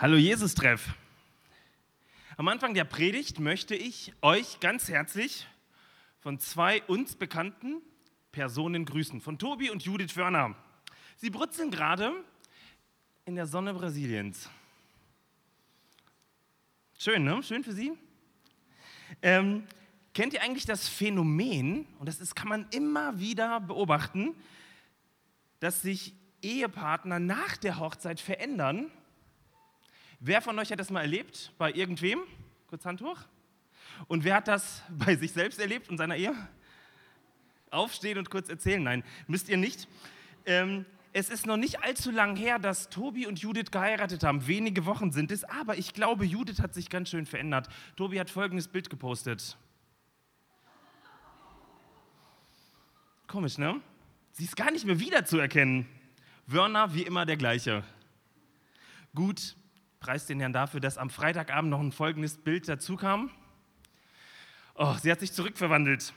Hallo Jesus-Treff. Am Anfang der Predigt möchte ich euch ganz herzlich von zwei uns bekannten Personen grüßen, von Tobi und Judith Wörner. Sie brutzeln gerade in der Sonne Brasiliens. Schön, ne? Schön für Sie. Ähm, kennt ihr eigentlich das Phänomen, und das ist, kann man immer wieder beobachten, dass sich Ehepartner nach der Hochzeit verändern Wer von euch hat das mal erlebt? Bei irgendwem? Kurz Hand hoch. Und wer hat das bei sich selbst erlebt und seiner Ehe? Aufstehen und kurz erzählen. Nein, müsst ihr nicht. Ähm, es ist noch nicht allzu lang her, dass Tobi und Judith geheiratet haben. Wenige Wochen sind es, aber ich glaube, Judith hat sich ganz schön verändert. Tobi hat folgendes Bild gepostet. Komisch, ne? Sie ist gar nicht mehr wiederzuerkennen. Wörner wie immer der gleiche. Gut, Preis den Herrn dafür, dass am Freitagabend noch ein folgendes Bild dazu kam. Oh, sie hat sich zurückverwandelt.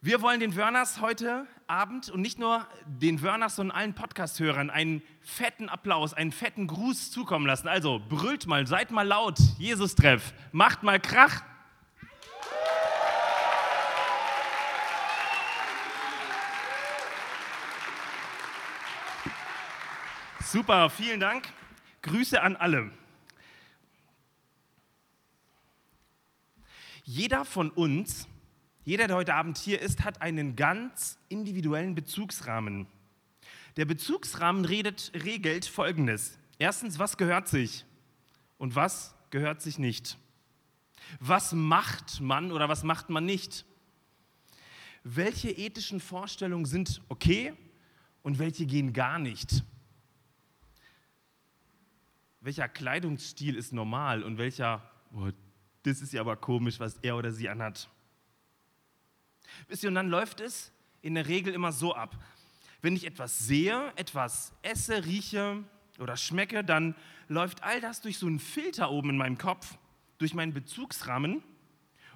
Wir wollen den Wörners heute Abend und nicht nur den Wörners, sondern allen Podcast-Hörern einen fetten Applaus, einen fetten Gruß zukommen lassen. Also brüllt mal, seid mal laut, Jesus-Treff, macht mal Krach. Super, vielen Dank. Grüße an alle. Jeder von uns, jeder, der heute Abend hier ist, hat einen ganz individuellen Bezugsrahmen. Der Bezugsrahmen redet, regelt Folgendes. Erstens, was gehört sich und was gehört sich nicht? Was macht man oder was macht man nicht? Welche ethischen Vorstellungen sind okay und welche gehen gar nicht? Welcher Kleidungsstil ist normal und welcher, oh, das ist ja aber komisch, was er oder sie anhat. Wisst ihr, und dann läuft es in der Regel immer so ab. Wenn ich etwas sehe, etwas esse, rieche oder schmecke, dann läuft all das durch so einen Filter oben in meinem Kopf, durch meinen Bezugsrahmen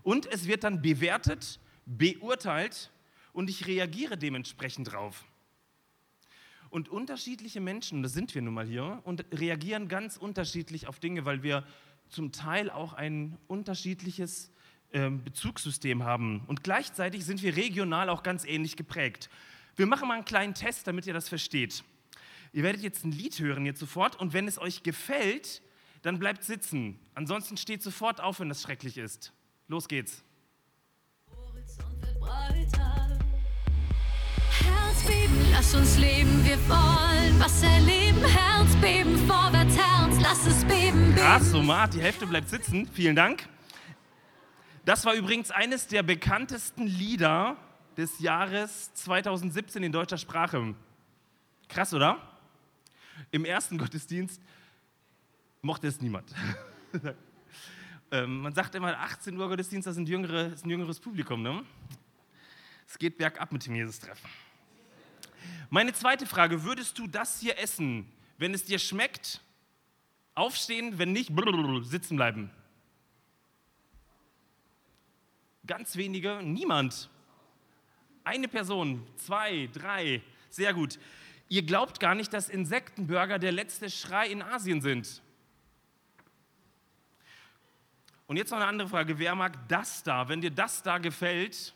und es wird dann bewertet, beurteilt und ich reagiere dementsprechend drauf. Und unterschiedliche Menschen, das sind wir nun mal hier, und reagieren ganz unterschiedlich auf Dinge, weil wir zum Teil auch ein unterschiedliches äh, Bezugssystem haben. Und gleichzeitig sind wir regional auch ganz ähnlich geprägt. Wir machen mal einen kleinen Test, damit ihr das versteht. Ihr werdet jetzt ein Lied hören jetzt sofort und wenn es euch gefällt, dann bleibt sitzen. Ansonsten steht sofort auf, wenn das schrecklich ist. Los geht's. Horizont wird breiter. Herzbeben, lass uns leben, wir wollen was erleben. Herzbeben, vorwärts, Herz, lass es beben. beben. Krass, Somat, die Hälfte bleibt sitzen. Vielen Dank. Das war übrigens eines der bekanntesten Lieder des Jahres 2017 in deutscher Sprache. Krass, oder? Im ersten Gottesdienst mochte es niemand. ähm, man sagt immer, 18 Uhr Gottesdienst, das ist ein, jüngere, ist ein jüngeres Publikum. Ne? Es geht bergab mit dem Jesus-Treffen. Meine zweite Frage, würdest du das hier essen, wenn es dir schmeckt? Aufstehen, wenn nicht, sitzen bleiben. Ganz wenige, niemand. Eine Person, zwei, drei, sehr gut. Ihr glaubt gar nicht, dass Insektenburger der letzte Schrei in Asien sind. Und jetzt noch eine andere Frage. Wer mag das da? Wenn dir das da gefällt,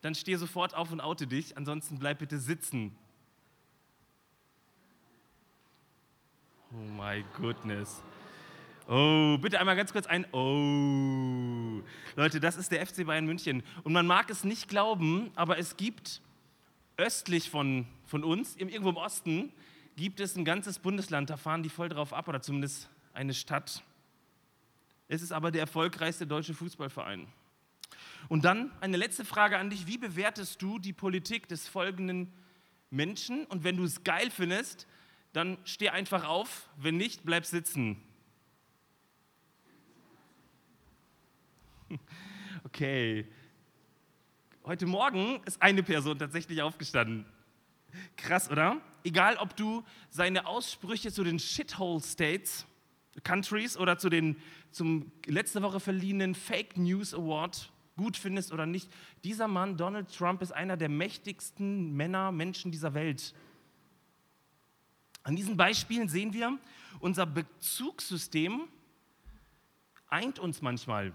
dann steh sofort auf und oute dich. Ansonsten bleib bitte sitzen. Oh my goodness. Oh, bitte einmal ganz kurz ein Oh. Leute, das ist der FC Bayern München. Und man mag es nicht glauben, aber es gibt östlich von, von uns, irgendwo im Osten, gibt es ein ganzes Bundesland, da fahren die voll drauf ab, oder zumindest eine Stadt. Es ist aber der erfolgreichste deutsche Fußballverein. Und dann eine letzte Frage an dich. Wie bewertest du die Politik des folgenden Menschen? Und wenn du es geil findest, dann steh einfach auf. Wenn nicht, bleib sitzen. Okay. Heute Morgen ist eine Person tatsächlich aufgestanden. Krass, oder? Egal, ob du seine Aussprüche zu den Shithole States, Countries oder zu den zum letzte Woche verliehenen Fake News Award gut findest oder nicht, dieser Mann, Donald Trump, ist einer der mächtigsten Männer, Menschen dieser Welt. An diesen Beispielen sehen wir, unser Bezugssystem eint uns manchmal.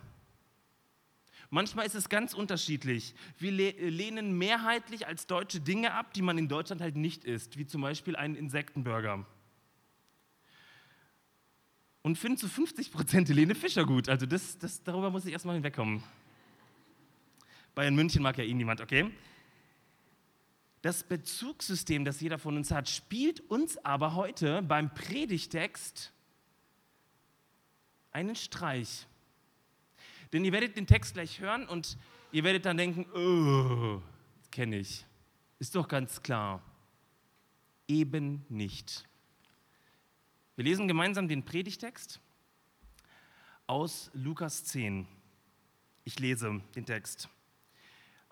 Manchmal ist es ganz unterschiedlich. Wir lehnen mehrheitlich als Deutsche Dinge ab, die man in Deutschland halt nicht isst, wie zum Beispiel einen Insektenburger. Und finden zu 50 Prozent Helene Fischer gut. Also das, das, darüber muss ich erstmal hinwegkommen. Bayern München mag ja eh niemand, okay? Das Bezugssystem, das jeder von uns hat, spielt uns aber heute beim Predigtext einen Streich. Denn ihr werdet den Text gleich hören und ihr werdet dann denken, oh, kenne ich. Ist doch ganz klar. Eben nicht. Wir lesen gemeinsam den Predigtext aus Lukas 10. Ich lese den Text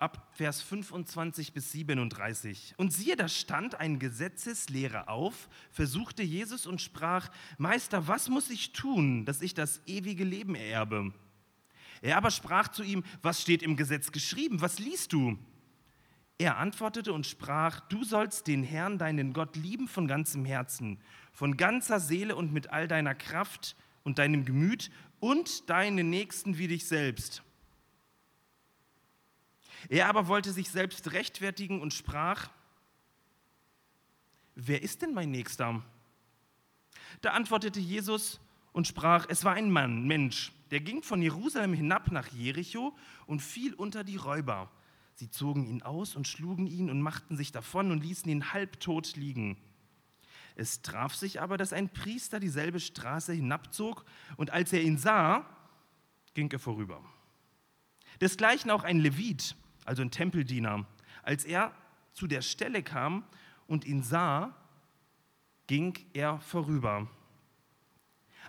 ab Vers 25 bis 37. Und siehe, da stand ein Gesetzeslehrer auf, versuchte Jesus und sprach, Meister, was muss ich tun, dass ich das ewige Leben erbe? Er aber sprach zu ihm, was steht im Gesetz geschrieben, was liest du? Er antwortete und sprach, du sollst den Herrn, deinen Gott, lieben von ganzem Herzen, von ganzer Seele und mit all deiner Kraft und deinem Gemüt und deinen Nächsten wie dich selbst. Er aber wollte sich selbst rechtfertigen und sprach, wer ist denn mein Nächster? Da antwortete Jesus und sprach, es war ein Mann, Mensch, der ging von Jerusalem hinab nach Jericho und fiel unter die Räuber. Sie zogen ihn aus und schlugen ihn und machten sich davon und ließen ihn halbtot liegen. Es traf sich aber, dass ein Priester dieselbe Straße hinabzog und als er ihn sah, ging er vorüber. Desgleichen auch ein Levit, also ein Tempeldiener. Als er zu der Stelle kam und ihn sah, ging er vorüber.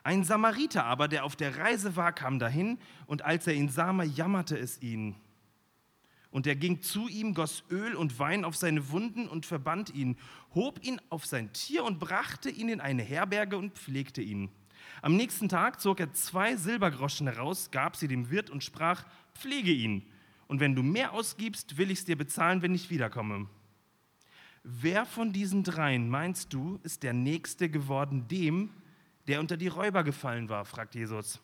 Ein Samariter aber, der auf der Reise war, kam dahin und als er ihn sah, jammerte es ihn. Und er ging zu ihm, goss Öl und Wein auf seine Wunden und verband ihn, hob ihn auf sein Tier und brachte ihn in eine Herberge und pflegte ihn. Am nächsten Tag zog er zwei Silbergroschen heraus, gab sie dem Wirt und sprach, pflege ihn und wenn du mehr ausgibst, will ich es dir bezahlen, wenn ich wiederkomme. Wer von diesen dreien, meinst du, ist der Nächste geworden dem, der unter die Räuber gefallen war? fragt Jesus.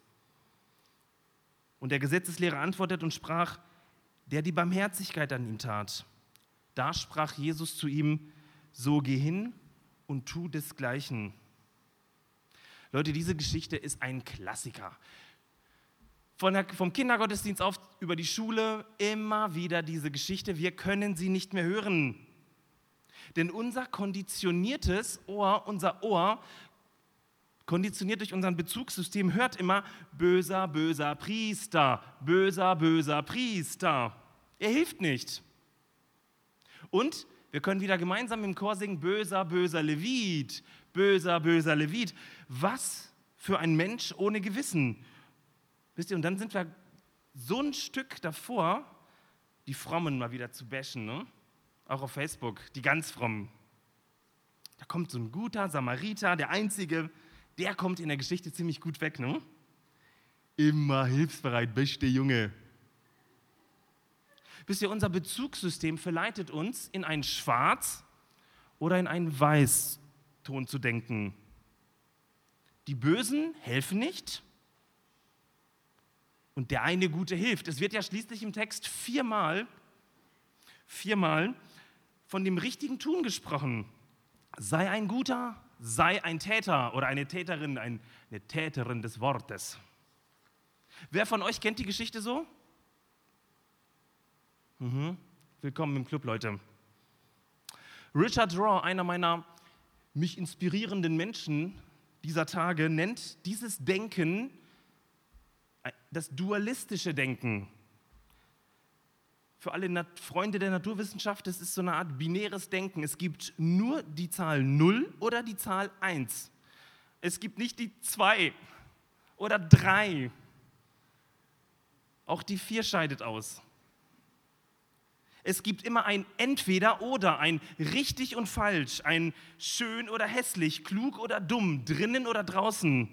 Und der Gesetzeslehrer antwortet und sprach, der die Barmherzigkeit an ihm tat. Da sprach Jesus zu ihm, so geh hin und tu desgleichen. Leute, diese Geschichte ist ein Klassiker der, vom Kindergottesdienst auf über die Schule immer wieder diese Geschichte. Wir können sie nicht mehr hören. Denn unser konditioniertes Ohr, unser Ohr, konditioniert durch unser Bezugssystem, hört immer böser, böser Priester, böser, böser Priester. Er hilft nicht. Und wir können wieder gemeinsam im Chor singen, böser, böser Levit, böser, böser Levit. Was für ein Mensch ohne Gewissen. Wisst ihr, und dann sind wir so ein Stück davor, die Frommen mal wieder zu bashen, ne? auch auf Facebook, die ganz Frommen. Da kommt so ein guter Samariter, der Einzige, der kommt in der Geschichte ziemlich gut weg. Ne? Immer hilfsbereit, beste Junge. Wisst ihr, unser Bezugssystem verleitet uns, in ein Schwarz oder in einen Weißton zu denken. Die Bösen helfen nicht und der eine Gute hilft. Es wird ja schließlich im Text viermal, viermal von dem richtigen Tun gesprochen. Sei ein Guter, sei ein Täter oder eine Täterin, eine Täterin des Wortes. Wer von euch kennt die Geschichte so? Mhm. Willkommen im Club, Leute. Richard Raw, einer meiner mich inspirierenden Menschen dieser Tage, nennt dieses Denken das dualistische Denken. Für alle Freunde der Naturwissenschaft, das ist so eine Art binäres Denken. Es gibt nur die Zahl 0 oder die Zahl 1. Es gibt nicht die 2 oder 3. Auch die 4 scheidet aus. Es gibt immer ein Entweder oder, ein richtig und falsch, ein schön oder hässlich, klug oder dumm, drinnen oder draußen.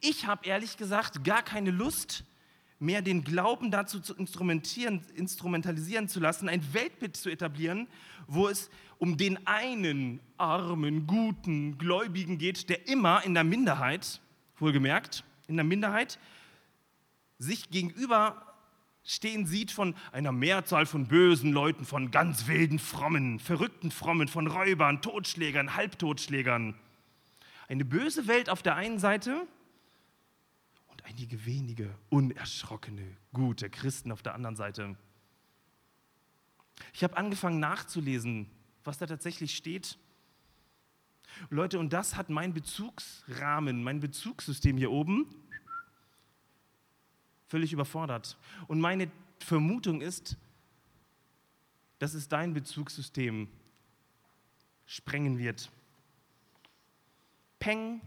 Ich habe ehrlich gesagt gar keine Lust, mehr den Glauben dazu zu instrumentalisieren zu lassen, ein Weltbild zu etablieren, wo es um den einen armen, guten Gläubigen geht, der immer in der Minderheit, wohlgemerkt, in der Minderheit, sich gegenüber stehen sieht von einer Mehrzahl von bösen Leuten, von ganz wilden Frommen, verrückten Frommen, von Räubern, Totschlägern, Halbtotschlägern. Eine böse Welt auf der einen Seite und einige wenige unerschrockene, gute Christen auf der anderen Seite. Ich habe angefangen nachzulesen, was da tatsächlich steht. Leute, und das hat mein Bezugsrahmen, mein Bezugssystem hier oben völlig überfordert. Und meine Vermutung ist, dass es dein Bezugssystem sprengen wird. Peng,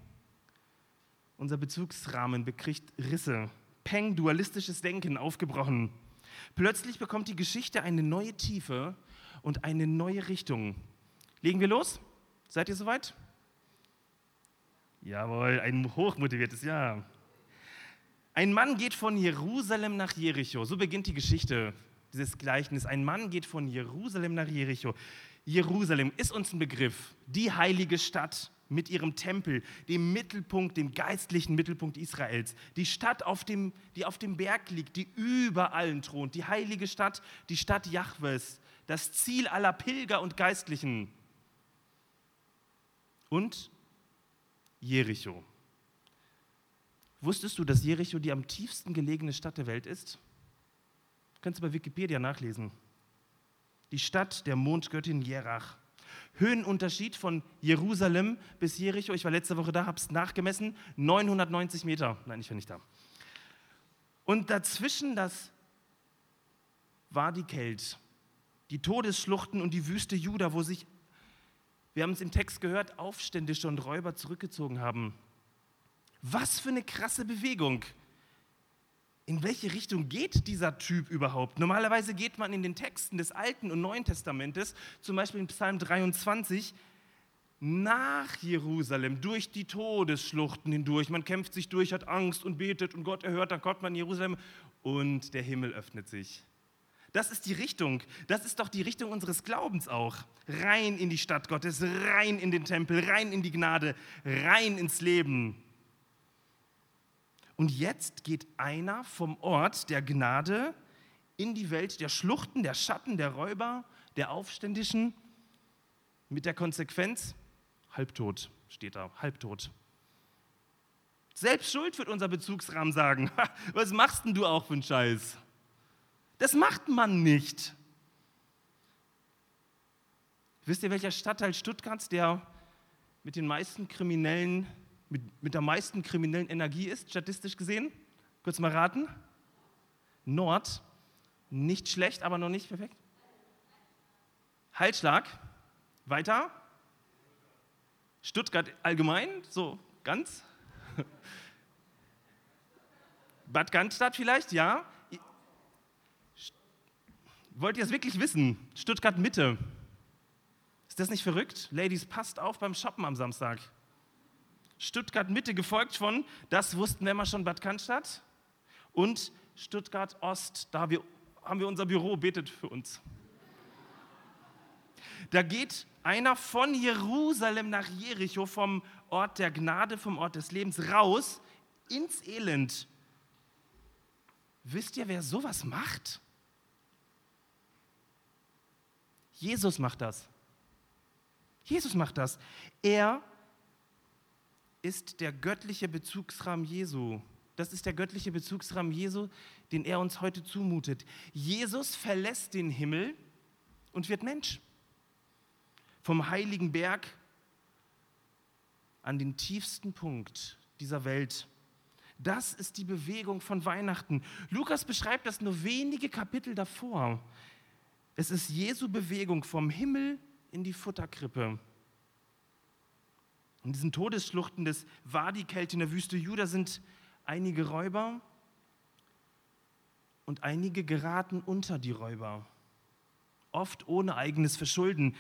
unser Bezugsrahmen bekriegt Risse. Peng, dualistisches Denken aufgebrochen. Plötzlich bekommt die Geschichte eine neue Tiefe und eine neue Richtung. Legen wir los? Seid ihr soweit? Jawohl, ein hochmotiviertes Ja. Ein Mann geht von Jerusalem nach Jericho. So beginnt die Geschichte dieses Gleichnis. Ein Mann geht von Jerusalem nach Jericho. Jerusalem ist uns ein Begriff. Die heilige Stadt mit ihrem Tempel, dem Mittelpunkt, dem geistlichen Mittelpunkt Israels. Die Stadt, auf dem, die auf dem Berg liegt, die über allen thront. Die heilige Stadt, die Stadt Jahwes, das Ziel aller Pilger und Geistlichen. Und Jericho. Wusstest du, dass Jericho die am tiefsten gelegene Stadt der Welt ist? Kannst du bei Wikipedia nachlesen. Die Stadt der Mondgöttin Jerach. Höhenunterschied von Jerusalem bis Jericho, ich war letzte Woche da, habe es nachgemessen, 990 Meter. Nein, ich war nicht da. Und dazwischen das war die Kelt, die Todesschluchten und die Wüste Juda, wo sich, wir haben es im Text gehört, Aufständische und Räuber zurückgezogen haben. Was für eine krasse Bewegung. In welche Richtung geht dieser Typ überhaupt? Normalerweise geht man in den Texten des Alten und Neuen Testamentes, zum Beispiel in Psalm 23, nach Jerusalem, durch die Todesschluchten hindurch. Man kämpft sich durch, hat Angst und betet und Gott erhört, dann kommt man in Jerusalem und der Himmel öffnet sich. Das ist die Richtung. Das ist doch die Richtung unseres Glaubens auch. Rein in die Stadt Gottes, rein in den Tempel, rein in die Gnade, rein ins Leben. Und jetzt geht einer vom Ort der Gnade in die Welt der Schluchten, der Schatten, der Räuber, der Aufständischen, mit der Konsequenz, halbtot steht da, halbtot. Selbst schuld wird unser Bezugsrahmen sagen. Was machst denn du auch für einen Scheiß? Das macht man nicht. Wisst ihr, welcher Stadtteil Stuttgarts der mit den meisten Kriminellen mit, mit der meisten kriminellen Energie ist, statistisch gesehen? Kurz mal raten. Nord. Nicht schlecht, aber noch nicht perfekt. Halsschlag. Weiter. Stuttgart allgemein, so ganz. Bad Cannstatt vielleicht, ja. Wollt ihr es wirklich wissen? Stuttgart Mitte. Ist das nicht verrückt? Ladies, passt auf beim Shoppen am Samstag. Stuttgart Mitte, gefolgt von, das wussten wir immer schon, Bad Cannstatt und Stuttgart Ost. Da haben wir unser Büro, betet für uns. Da geht einer von Jerusalem nach Jericho, vom Ort der Gnade, vom Ort des Lebens, raus ins Elend. Wisst ihr, wer sowas macht? Jesus macht das. Jesus macht das. Er ist der göttliche Bezugsrahmen Jesu. Das ist der göttliche Bezugsrahmen Jesu, den er uns heute zumutet. Jesus verlässt den Himmel und wird Mensch. Vom heiligen Berg an den tiefsten Punkt dieser Welt. Das ist die Bewegung von Weihnachten. Lukas beschreibt das nur wenige Kapitel davor. Es ist Jesu Bewegung vom Himmel in die Futterkrippe. In diesen Todesschluchten des Wadi-Kelt in der Wüste Juda sind einige Räuber und einige geraten unter die Räuber, oft ohne eigenes Verschulden.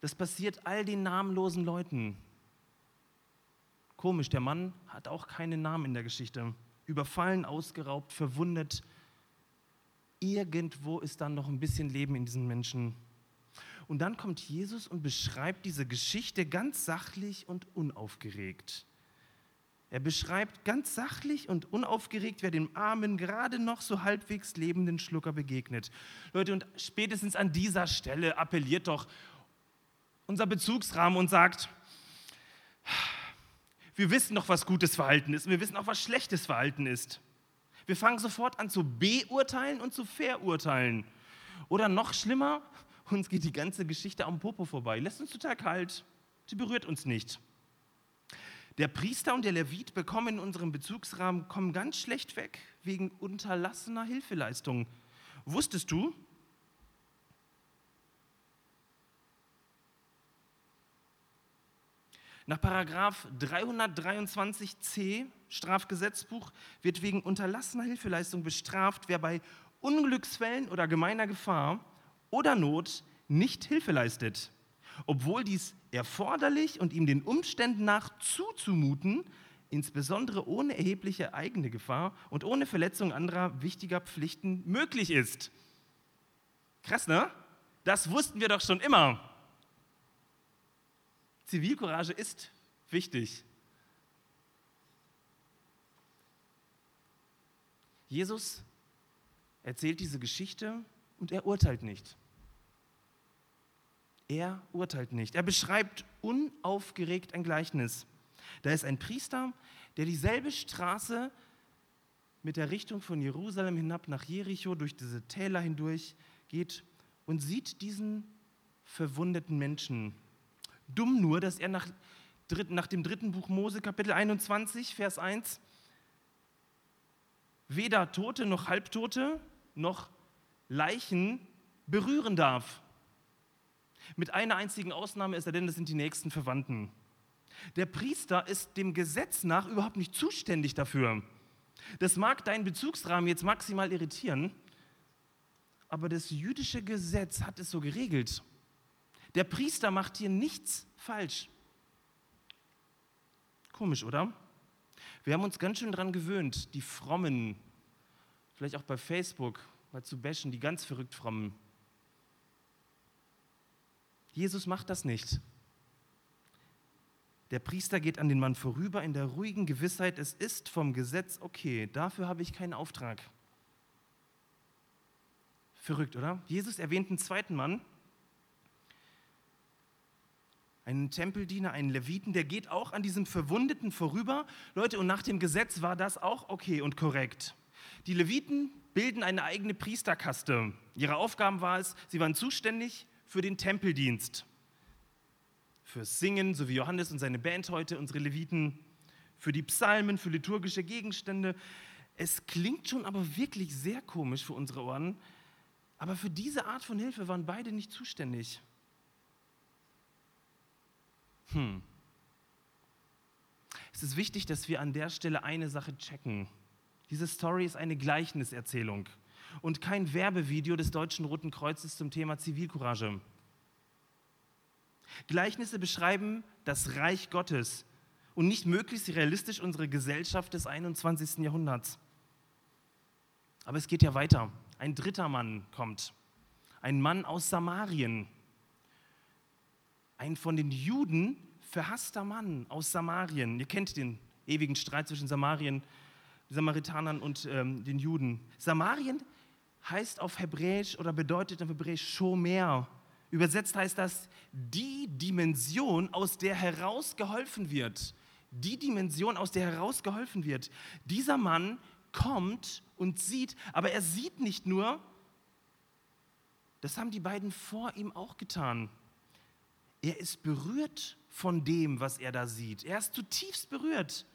Das passiert all den namenlosen Leuten. Komisch, der Mann hat auch keinen Namen in der Geschichte. überfallen, ausgeraubt, verwundet. Irgendwo ist dann noch ein bisschen Leben in diesen Menschen. Und dann kommt Jesus und beschreibt diese Geschichte ganz sachlich und unaufgeregt. Er beschreibt ganz sachlich und unaufgeregt, wer dem armen, gerade noch so halbwegs lebenden Schlucker begegnet. Leute, und spätestens an dieser Stelle appelliert doch unser Bezugsrahmen und sagt, wir wissen doch, was gutes Verhalten ist und wir wissen auch, was schlechtes Verhalten ist. Wir fangen sofort an zu beurteilen und zu verurteilen. Oder noch schlimmer, uns geht die ganze Geschichte am Popo vorbei, lässt uns total kalt, sie berührt uns nicht. Der Priester und der Levit bekommen in unserem Bezugsrahmen, kommen ganz schlecht weg wegen unterlassener Hilfeleistung. Wusstest du, Nach Paragraf 323c Strafgesetzbuch wird wegen unterlassener Hilfeleistung bestraft, wer bei Unglücksfällen oder gemeiner Gefahr oder Not nicht Hilfe leistet, obwohl dies erforderlich und ihm den Umständen nach zuzumuten, insbesondere ohne erhebliche eigene Gefahr und ohne Verletzung anderer wichtiger Pflichten möglich ist. Krass, ne? Das wussten wir doch schon immer. Zivilcourage ist wichtig. Jesus erzählt diese Geschichte und er urteilt nicht. Er urteilt nicht. Er beschreibt unaufgeregt ein Gleichnis. Da ist ein Priester, der dieselbe Straße mit der Richtung von Jerusalem hinab nach Jericho durch diese Täler hindurch geht und sieht diesen verwundeten Menschen. Dumm nur, dass er nach, nach dem dritten Buch Mose, Kapitel 21, Vers 1, weder Tote noch Halbtote noch Leichen berühren darf. Mit einer einzigen Ausnahme ist er denn, das sind die nächsten Verwandten. Der Priester ist dem Gesetz nach überhaupt nicht zuständig dafür. Das mag deinen Bezugsrahmen jetzt maximal irritieren, aber das jüdische Gesetz hat es so geregelt. Der Priester macht hier nichts falsch. Komisch, oder? Wir haben uns ganz schön daran gewöhnt, die Frommen, vielleicht auch bei Facebook mal zu bashen, die ganz verrückt Frommen. Jesus macht das nicht. Der Priester geht an den Mann vorüber in der ruhigen Gewissheit, es ist vom Gesetz okay, dafür habe ich keinen Auftrag. Verrückt, oder? Jesus erwähnt einen zweiten Mann, einen Tempeldiener, einen Leviten, der geht auch an diesem Verwundeten vorüber. Leute, und nach dem Gesetz war das auch okay und korrekt. Die Leviten bilden eine eigene Priesterkaste. Ihre Aufgaben war es, sie waren zuständig für den Tempeldienst, fürs Singen, so wie Johannes und seine Band heute, unsere Leviten, für die Psalmen, für liturgische Gegenstände. Es klingt schon aber wirklich sehr komisch für unsere Ohren, aber für diese Art von Hilfe waren beide nicht zuständig. Hm. Es ist wichtig, dass wir an der Stelle eine Sache checken. Diese Story ist eine Gleichniserzählung und kein Werbevideo des Deutschen Roten Kreuzes zum Thema Zivilcourage. Gleichnisse beschreiben das Reich Gottes und nicht möglichst realistisch unsere Gesellschaft des 21. Jahrhunderts. Aber es geht ja weiter. Ein dritter Mann kommt. Ein Mann aus Samarien. Ein von den Juden verhasster Mann aus Samarien. Ihr kennt den ewigen Streit zwischen Samarien, Samaritanern und ähm, den Juden. Samarien heißt auf Hebräisch oder bedeutet auf Hebräisch Shomer. Übersetzt heißt das die Dimension, aus der herausgeholfen wird. Die Dimension, aus der herausgeholfen wird. Dieser Mann kommt und sieht, aber er sieht nicht nur, das haben die beiden vor ihm auch getan. Er ist berührt von dem, was er da sieht. Er ist zutiefst berührt.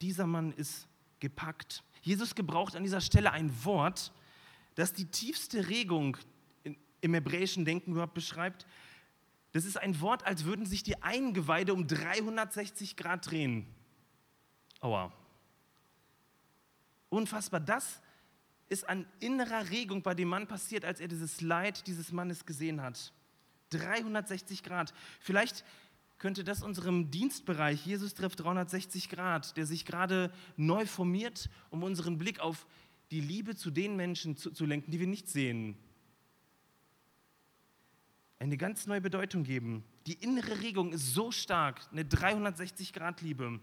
Dieser Mann ist gepackt. Jesus gebraucht an dieser Stelle ein Wort, das die tiefste Regung im hebräischen Denken überhaupt beschreibt. Das ist ein Wort, als würden sich die Eingeweide um 360 Grad drehen. Aua. Unfassbar. Das ist an innerer Regung bei dem Mann passiert, als er dieses Leid dieses Mannes gesehen hat. 360 Grad. Vielleicht könnte das unserem Dienstbereich Jesus trifft 360 Grad, der sich gerade neu formiert, um unseren Blick auf die Liebe zu den Menschen zu, zu lenken, die wir nicht sehen. Eine ganz neue Bedeutung geben. Die innere Regung ist so stark, eine 360-Grad-Liebe.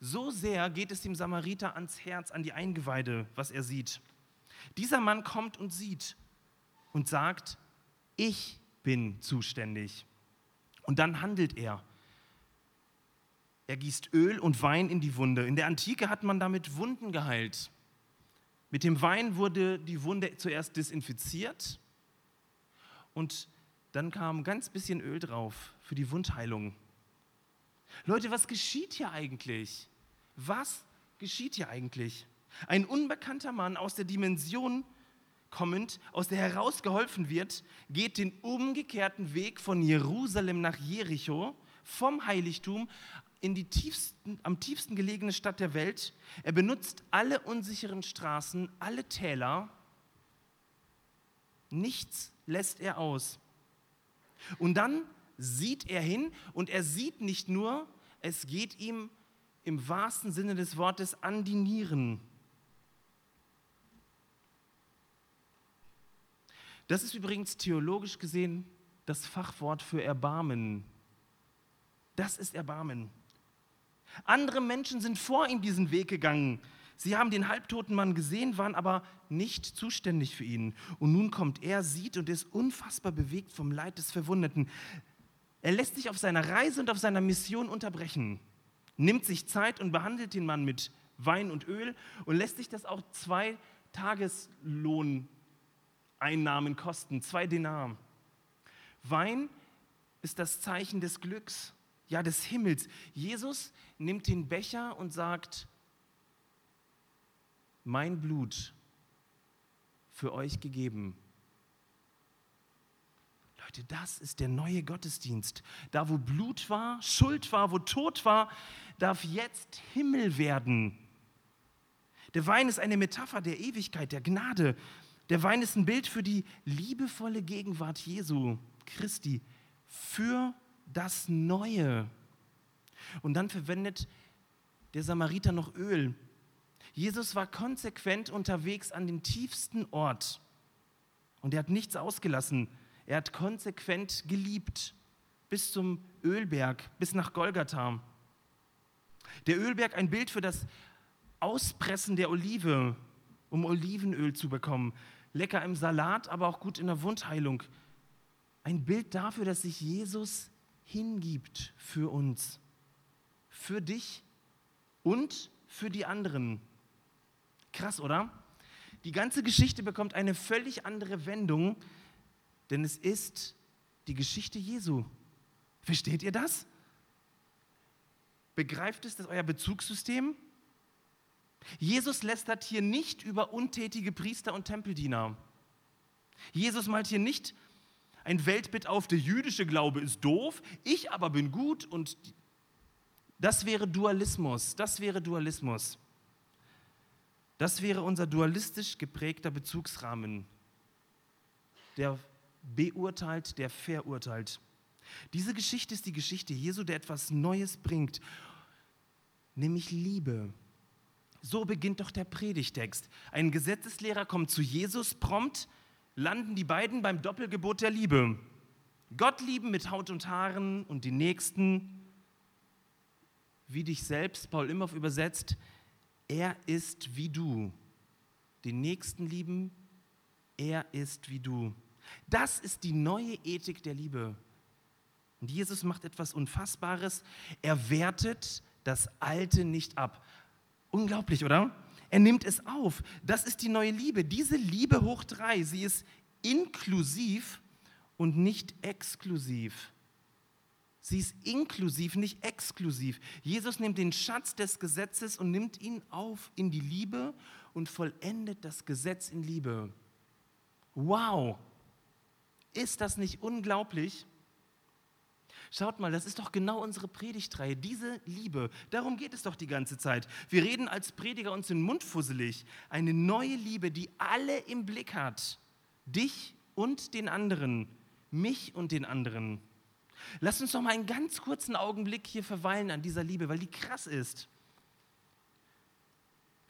So sehr geht es dem Samariter ans Herz, an die Eingeweide, was er sieht. Dieser Mann kommt und sieht und sagt, ich bin zuständig. Und dann handelt er. Er gießt Öl und Wein in die Wunde. In der Antike hat man damit Wunden geheilt. Mit dem Wein wurde die Wunde zuerst desinfiziert und dann kam ganz bisschen Öl drauf für die Wundheilung. Leute, was geschieht hier eigentlich? Was geschieht hier eigentlich? Ein unbekannter Mann aus der Dimension kommend, aus der herausgeholfen wird, geht den umgekehrten Weg von Jerusalem nach Jericho, vom Heiligtum in die tiefsten, am tiefsten gelegene Stadt der Welt. Er benutzt alle unsicheren Straßen, alle Täler. Nichts lässt er aus. Und dann sieht er hin und er sieht nicht nur, es geht ihm im wahrsten Sinne des Wortes an die Nieren. Das ist übrigens theologisch gesehen das Fachwort für Erbarmen. Das ist Erbarmen. Andere Menschen sind vor ihm diesen Weg gegangen. Sie haben den halbtoten Mann gesehen, waren aber nicht zuständig für ihn. Und nun kommt er, sieht und ist unfassbar bewegt vom Leid des Verwundeten. Er lässt sich auf seiner Reise und auf seiner Mission unterbrechen, nimmt sich Zeit und behandelt den Mann mit Wein und Öl und lässt sich das auch zwei Tageslohn Einnahmen kosten, zwei Denar. Wein ist das Zeichen des Glücks, ja des Himmels. Jesus nimmt den Becher und sagt, mein Blut für euch gegeben. Leute, das ist der neue Gottesdienst. Da, wo Blut war, Schuld war, wo Tod war, darf jetzt Himmel werden. Der Wein ist eine Metapher der Ewigkeit, der Gnade. Der Wein ist ein Bild für die liebevolle Gegenwart Jesu Christi, für das Neue. Und dann verwendet der Samariter noch Öl. Jesus war konsequent unterwegs an den tiefsten Ort. Und er hat nichts ausgelassen. Er hat konsequent geliebt. Bis zum Ölberg, bis nach Golgatha. Der Ölberg ein Bild für das Auspressen der Olive, um Olivenöl zu bekommen. Lecker im Salat, aber auch gut in der Wundheilung. Ein Bild dafür, dass sich Jesus hingibt für uns, für dich und für die anderen. Krass, oder? Die ganze Geschichte bekommt eine völlig andere Wendung, denn es ist die Geschichte Jesu. Versteht ihr das? Begreift es, dass euer Bezugssystem? Jesus lästert hier nicht über untätige Priester und Tempeldiener. Jesus malt hier nicht ein Weltbild auf, der jüdische Glaube ist doof, ich aber bin gut und das wäre Dualismus, das wäre Dualismus. Das wäre unser dualistisch geprägter Bezugsrahmen, der beurteilt, der verurteilt. Diese Geschichte ist die Geschichte Jesu, der etwas Neues bringt, nämlich Liebe. So beginnt doch der Predigtext. Ein Gesetzeslehrer kommt zu Jesus, prompt landen die beiden beim Doppelgebot der Liebe. Gott lieben mit Haut und Haaren und die Nächsten, wie dich selbst, Paul Imhoff übersetzt, er ist wie du. Den Nächsten lieben, er ist wie du. Das ist die neue Ethik der Liebe. Und Jesus macht etwas Unfassbares. Er wertet das Alte nicht ab. Unglaublich, oder? Er nimmt es auf. Das ist die neue Liebe. Diese Liebe hoch drei, sie ist inklusiv und nicht exklusiv. Sie ist inklusiv, nicht exklusiv. Jesus nimmt den Schatz des Gesetzes und nimmt ihn auf in die Liebe und vollendet das Gesetz in Liebe. Wow! Ist das nicht unglaublich? Schaut mal, das ist doch genau unsere Predigtreihe, diese Liebe. Darum geht es doch die ganze Zeit. Wir reden als Prediger uns den Mund fusselig. Eine neue Liebe, die alle im Blick hat. Dich und den anderen. mich und den anderen. Lass uns noch mal einen ganz kurzen Augenblick hier verweilen an dieser Liebe, weil die krass ist.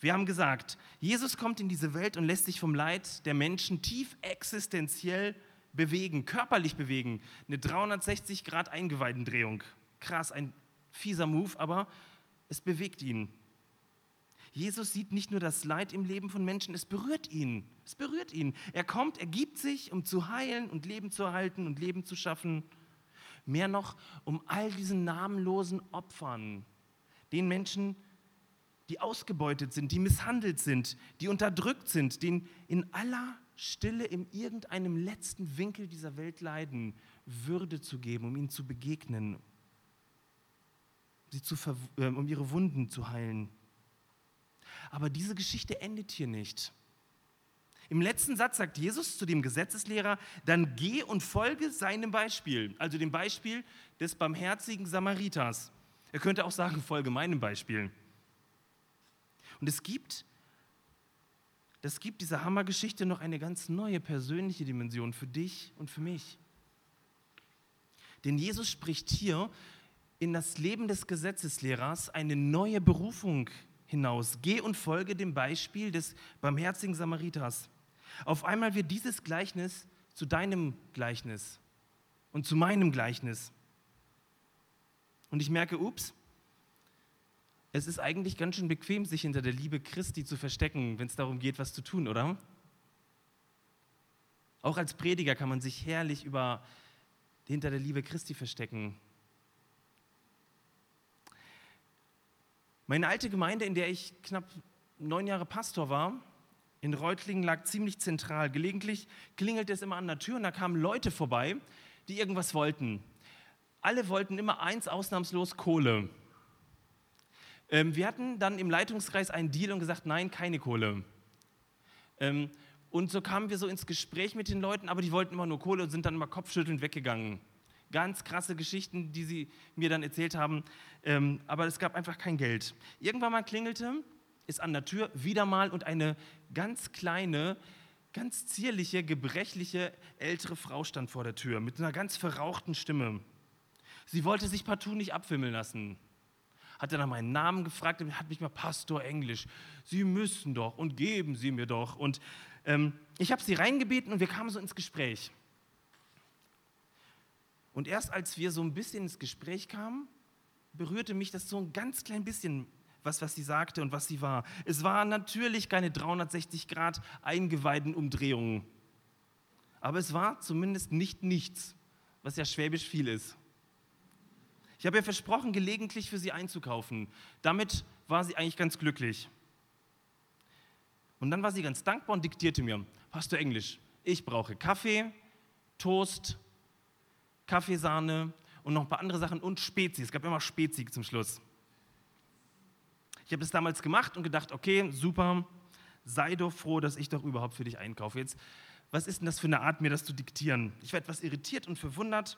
Wir haben gesagt, Jesus kommt in diese Welt und lässt sich vom Leid der Menschen tief existenziell bewegen, körperlich bewegen. Eine 360 Grad Eingeweidendrehung. Krass, ein fieser Move, aber es bewegt ihn. Jesus sieht nicht nur das Leid im Leben von Menschen, es berührt ihn. Es berührt ihn. Er kommt, er gibt sich, um zu heilen und Leben zu erhalten und Leben zu schaffen. Mehr noch, um all diesen namenlosen Opfern, den Menschen, die ausgebeutet sind, die misshandelt sind, die unterdrückt sind, die in aller Stille in irgendeinem letzten Winkel dieser Welt leiden, Würde zu geben, um ihnen zu begegnen, sie zu äh, um ihre Wunden zu heilen. Aber diese Geschichte endet hier nicht. Im letzten Satz sagt Jesus zu dem Gesetzeslehrer, dann geh und folge seinem Beispiel, also dem Beispiel des barmherzigen Samariters. Er könnte auch sagen, folge meinem Beispiel. Und es gibt, das gibt dieser Hammergeschichte noch eine ganz neue persönliche Dimension für dich und für mich. Denn Jesus spricht hier in das Leben des Gesetzeslehrers eine neue Berufung hinaus. Geh und folge dem Beispiel des barmherzigen Samariters. Auf einmal wird dieses Gleichnis zu deinem Gleichnis und zu meinem Gleichnis. Und ich merke, ups, es ist eigentlich ganz schön bequem, sich hinter der Liebe Christi zu verstecken, wenn es darum geht, was zu tun, oder? Auch als Prediger kann man sich herrlich über, hinter der Liebe Christi verstecken. Meine alte Gemeinde, in der ich knapp neun Jahre Pastor war, in Reutlingen lag ziemlich zentral. Gelegentlich klingelte es immer an der Tür und da kamen Leute vorbei, die irgendwas wollten. Alle wollten immer eins ausnahmslos Kohle. Ähm, wir hatten dann im Leitungskreis einen Deal und gesagt, nein, keine Kohle. Ähm, und so kamen wir so ins Gespräch mit den Leuten, aber die wollten immer nur Kohle und sind dann immer kopfschüttelnd weggegangen. Ganz krasse Geschichten, die sie mir dann erzählt haben, ähm, aber es gab einfach kein Geld. Irgendwann mal klingelte es an der Tür wieder mal und eine ganz kleine, ganz zierliche, gebrechliche ältere Frau stand vor der Tür mit einer ganz verrauchten Stimme. Sie wollte sich partout nicht abwimmeln lassen hat er nach meinen Namen gefragt und hat mich mal Pastor Englisch. Sie müssen doch und geben Sie mir doch. Und ähm, ich habe sie reingebeten und wir kamen so ins Gespräch. Und erst als wir so ein bisschen ins Gespräch kamen, berührte mich das so ein ganz klein bisschen, was, was sie sagte und was sie war. Es waren natürlich keine 360 Grad eingeweihten Umdrehungen. Aber es war zumindest nicht nichts, was ja schwäbisch viel ist. Ich habe ihr versprochen, gelegentlich für sie einzukaufen. Damit war sie eigentlich ganz glücklich. Und dann war sie ganz dankbar und diktierte mir, Pastor Englisch, ich brauche Kaffee, Toast, Kaffeesahne und noch ein paar andere Sachen und Spezi. Es gab immer Spezi zum Schluss. Ich habe das damals gemacht und gedacht, okay, super, sei doch froh, dass ich doch überhaupt für dich einkaufe. Jetzt, was ist denn das für eine Art, mir das zu diktieren? Ich war etwas irritiert und verwundert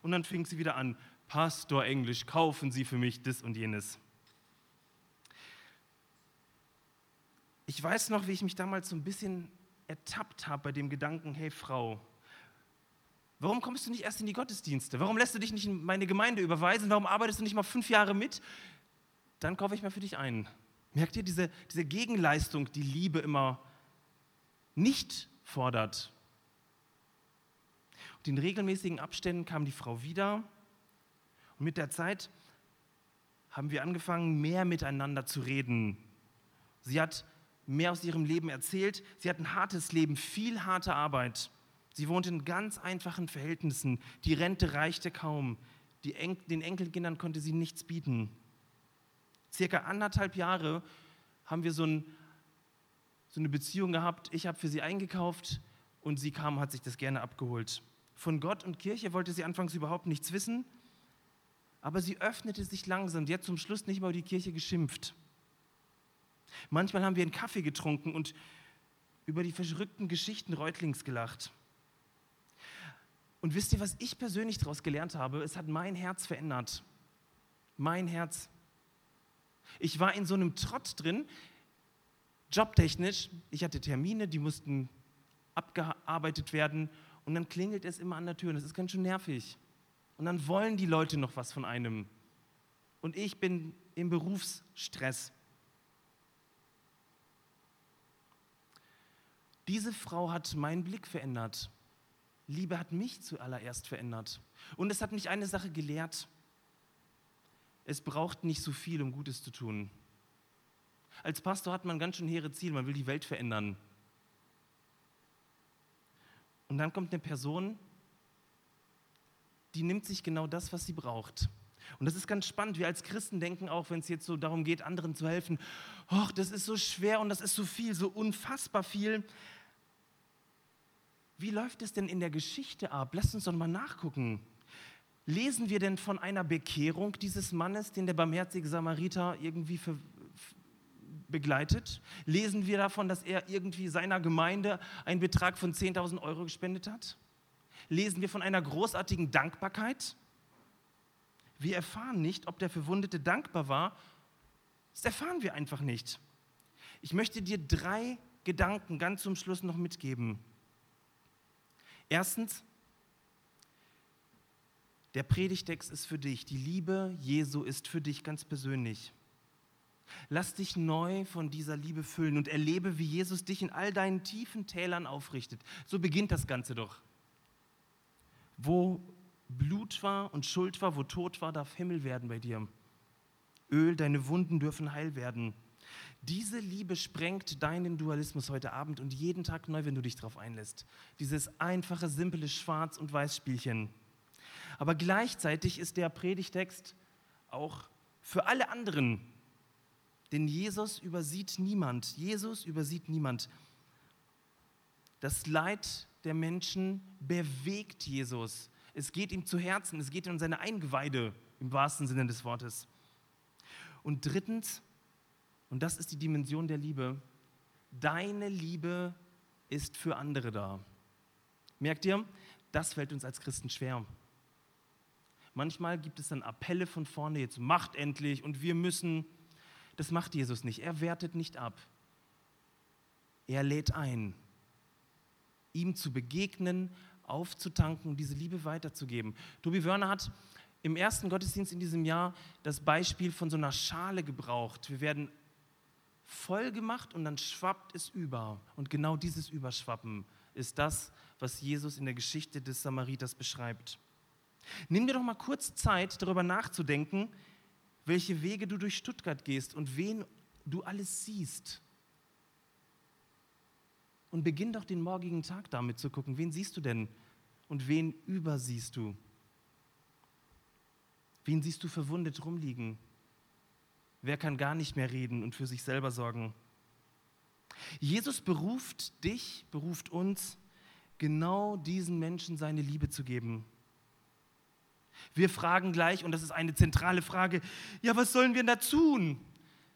und dann fing sie wieder an, Pastor Englisch, kaufen Sie für mich das und jenes. Ich weiß noch, wie ich mich damals so ein bisschen ertappt habe bei dem Gedanken, hey Frau, warum kommst du nicht erst in die Gottesdienste? Warum lässt du dich nicht in meine Gemeinde überweisen? Warum arbeitest du nicht mal fünf Jahre mit? Dann kaufe ich mal für dich ein. Merkt ihr diese, diese Gegenleistung, die Liebe immer nicht fordert? Und in regelmäßigen Abständen kam die Frau wieder mit der Zeit haben wir angefangen, mehr miteinander zu reden. Sie hat mehr aus ihrem Leben erzählt. Sie hat ein hartes Leben, viel harte Arbeit. Sie wohnt in ganz einfachen Verhältnissen. Die Rente reichte kaum. En den Enkelkindern konnte sie nichts bieten. Circa anderthalb Jahre haben wir so, ein, so eine Beziehung gehabt. Ich habe für sie eingekauft und sie kam, hat sich das gerne abgeholt. Von Gott und Kirche wollte sie anfangs überhaupt nichts wissen. Aber sie öffnete sich langsam. Sie hat zum Schluss nicht mal über die Kirche geschimpft. Manchmal haben wir einen Kaffee getrunken und über die verrückten Geschichten Reutlings gelacht. Und wisst ihr, was ich persönlich daraus gelernt habe? Es hat mein Herz verändert. Mein Herz. Ich war in so einem Trott drin, jobtechnisch. Ich hatte Termine, die mussten abgearbeitet werden Und dann klingelt es immer an der Tür und das ist ganz schön nervig. Und dann wollen die Leute noch was von einem. Und ich bin im Berufsstress. Diese Frau hat meinen Blick verändert. Liebe hat mich zuallererst verändert. Und es hat mich eine Sache gelehrt. Es braucht nicht so viel, um Gutes zu tun. Als Pastor hat man ganz schön hehre Ziele, man will die Welt verändern. Und dann kommt eine Person, die nimmt sich genau das, was sie braucht. Und das ist ganz spannend. Wir als Christen denken auch, wenn es jetzt so darum geht, anderen zu helfen, ach, das ist so schwer und das ist so viel, so unfassbar viel. Wie läuft es denn in der Geschichte ab? Lasst uns doch mal nachgucken. Lesen wir denn von einer Bekehrung dieses Mannes, den der barmherzige Samariter irgendwie für, begleitet? Lesen wir davon, dass er irgendwie seiner Gemeinde einen Betrag von 10.000 Euro gespendet hat? Lesen wir von einer großartigen Dankbarkeit? Wir erfahren nicht, ob der Verwundete dankbar war. Das erfahren wir einfach nicht. Ich möchte dir drei Gedanken ganz zum Schluss noch mitgeben. Erstens, der Predigtext ist für dich. Die Liebe Jesu ist für dich ganz persönlich. Lass dich neu von dieser Liebe füllen und erlebe, wie Jesus dich in all deinen tiefen Tälern aufrichtet. So beginnt das Ganze doch. Wo Blut war und Schuld war, wo Tod war, darf Himmel werden bei dir. Öl, deine Wunden dürfen heil werden. Diese Liebe sprengt deinen Dualismus heute Abend und jeden Tag neu, wenn du dich darauf einlässt. Dieses einfache, simple Schwarz- und Weiß-Spielchen. Aber gleichzeitig ist der Predigtext auch für alle anderen denn Jesus übersieht niemand. Jesus übersieht niemand. Das Leid der Menschen bewegt Jesus. Es geht ihm zu Herzen, es geht in seine Eingeweide im wahrsten Sinne des Wortes. Und drittens, und das ist die Dimension der Liebe, deine Liebe ist für andere da. Merkt ihr, das fällt uns als Christen schwer. Manchmal gibt es dann Appelle von vorne, jetzt macht endlich und wir müssen das macht Jesus nicht. Er wertet nicht ab. Er lädt ein, ihm zu begegnen, aufzutanken, diese Liebe weiterzugeben. Tobi Wörner hat im ersten Gottesdienst in diesem Jahr das Beispiel von so einer Schale gebraucht. Wir werden voll gemacht und dann schwappt es über. Und genau dieses Überschwappen ist das, was Jesus in der Geschichte des Samariters beschreibt. Nimm dir doch mal kurz Zeit, darüber nachzudenken, welche Wege du durch Stuttgart gehst und wen du alles siehst. Und beginn doch den morgigen Tag damit zu gucken, wen siehst du denn und wen übersiehst du? Wen siehst du verwundet rumliegen? Wer kann gar nicht mehr reden und für sich selber sorgen? Jesus beruft dich, beruft uns, genau diesen Menschen seine Liebe zu geben. Wir fragen gleich, und das ist eine zentrale Frage, ja, was sollen wir da tun?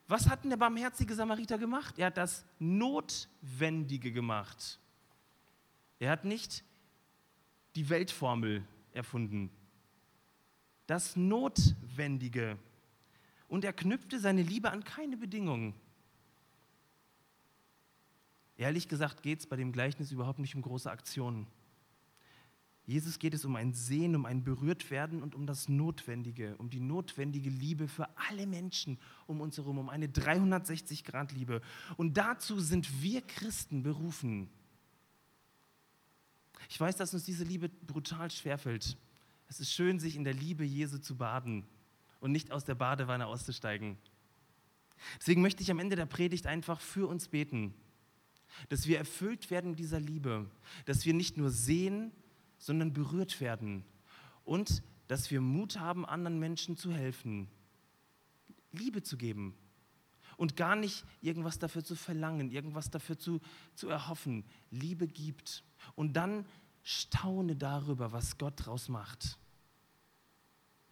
Was hat denn der barmherzige Samariter gemacht? Er hat das Notwendige gemacht. Er hat nicht die Weltformel erfunden. Das Notwendige. Und er knüpfte seine Liebe an keine Bedingungen. Ehrlich gesagt geht es bei dem Gleichnis überhaupt nicht um große Aktionen. Jesus geht es um ein Sehen, um ein Berührtwerden und um das Notwendige, um die notwendige Liebe für alle Menschen um uns herum, um eine 360-Grad-Liebe. Und dazu sind wir Christen berufen. Ich weiß, dass uns diese Liebe brutal schwerfällt. Es ist schön, sich in der Liebe Jesu zu baden und nicht aus der Badewanne auszusteigen. Deswegen möchte ich am Ende der Predigt einfach für uns beten, dass wir erfüllt werden dieser Liebe, dass wir nicht nur sehen, sondern berührt werden. Und dass wir Mut haben, anderen Menschen zu helfen, Liebe zu geben und gar nicht irgendwas dafür zu verlangen, irgendwas dafür zu, zu erhoffen. Liebe gibt. Und dann staune darüber, was Gott draus macht.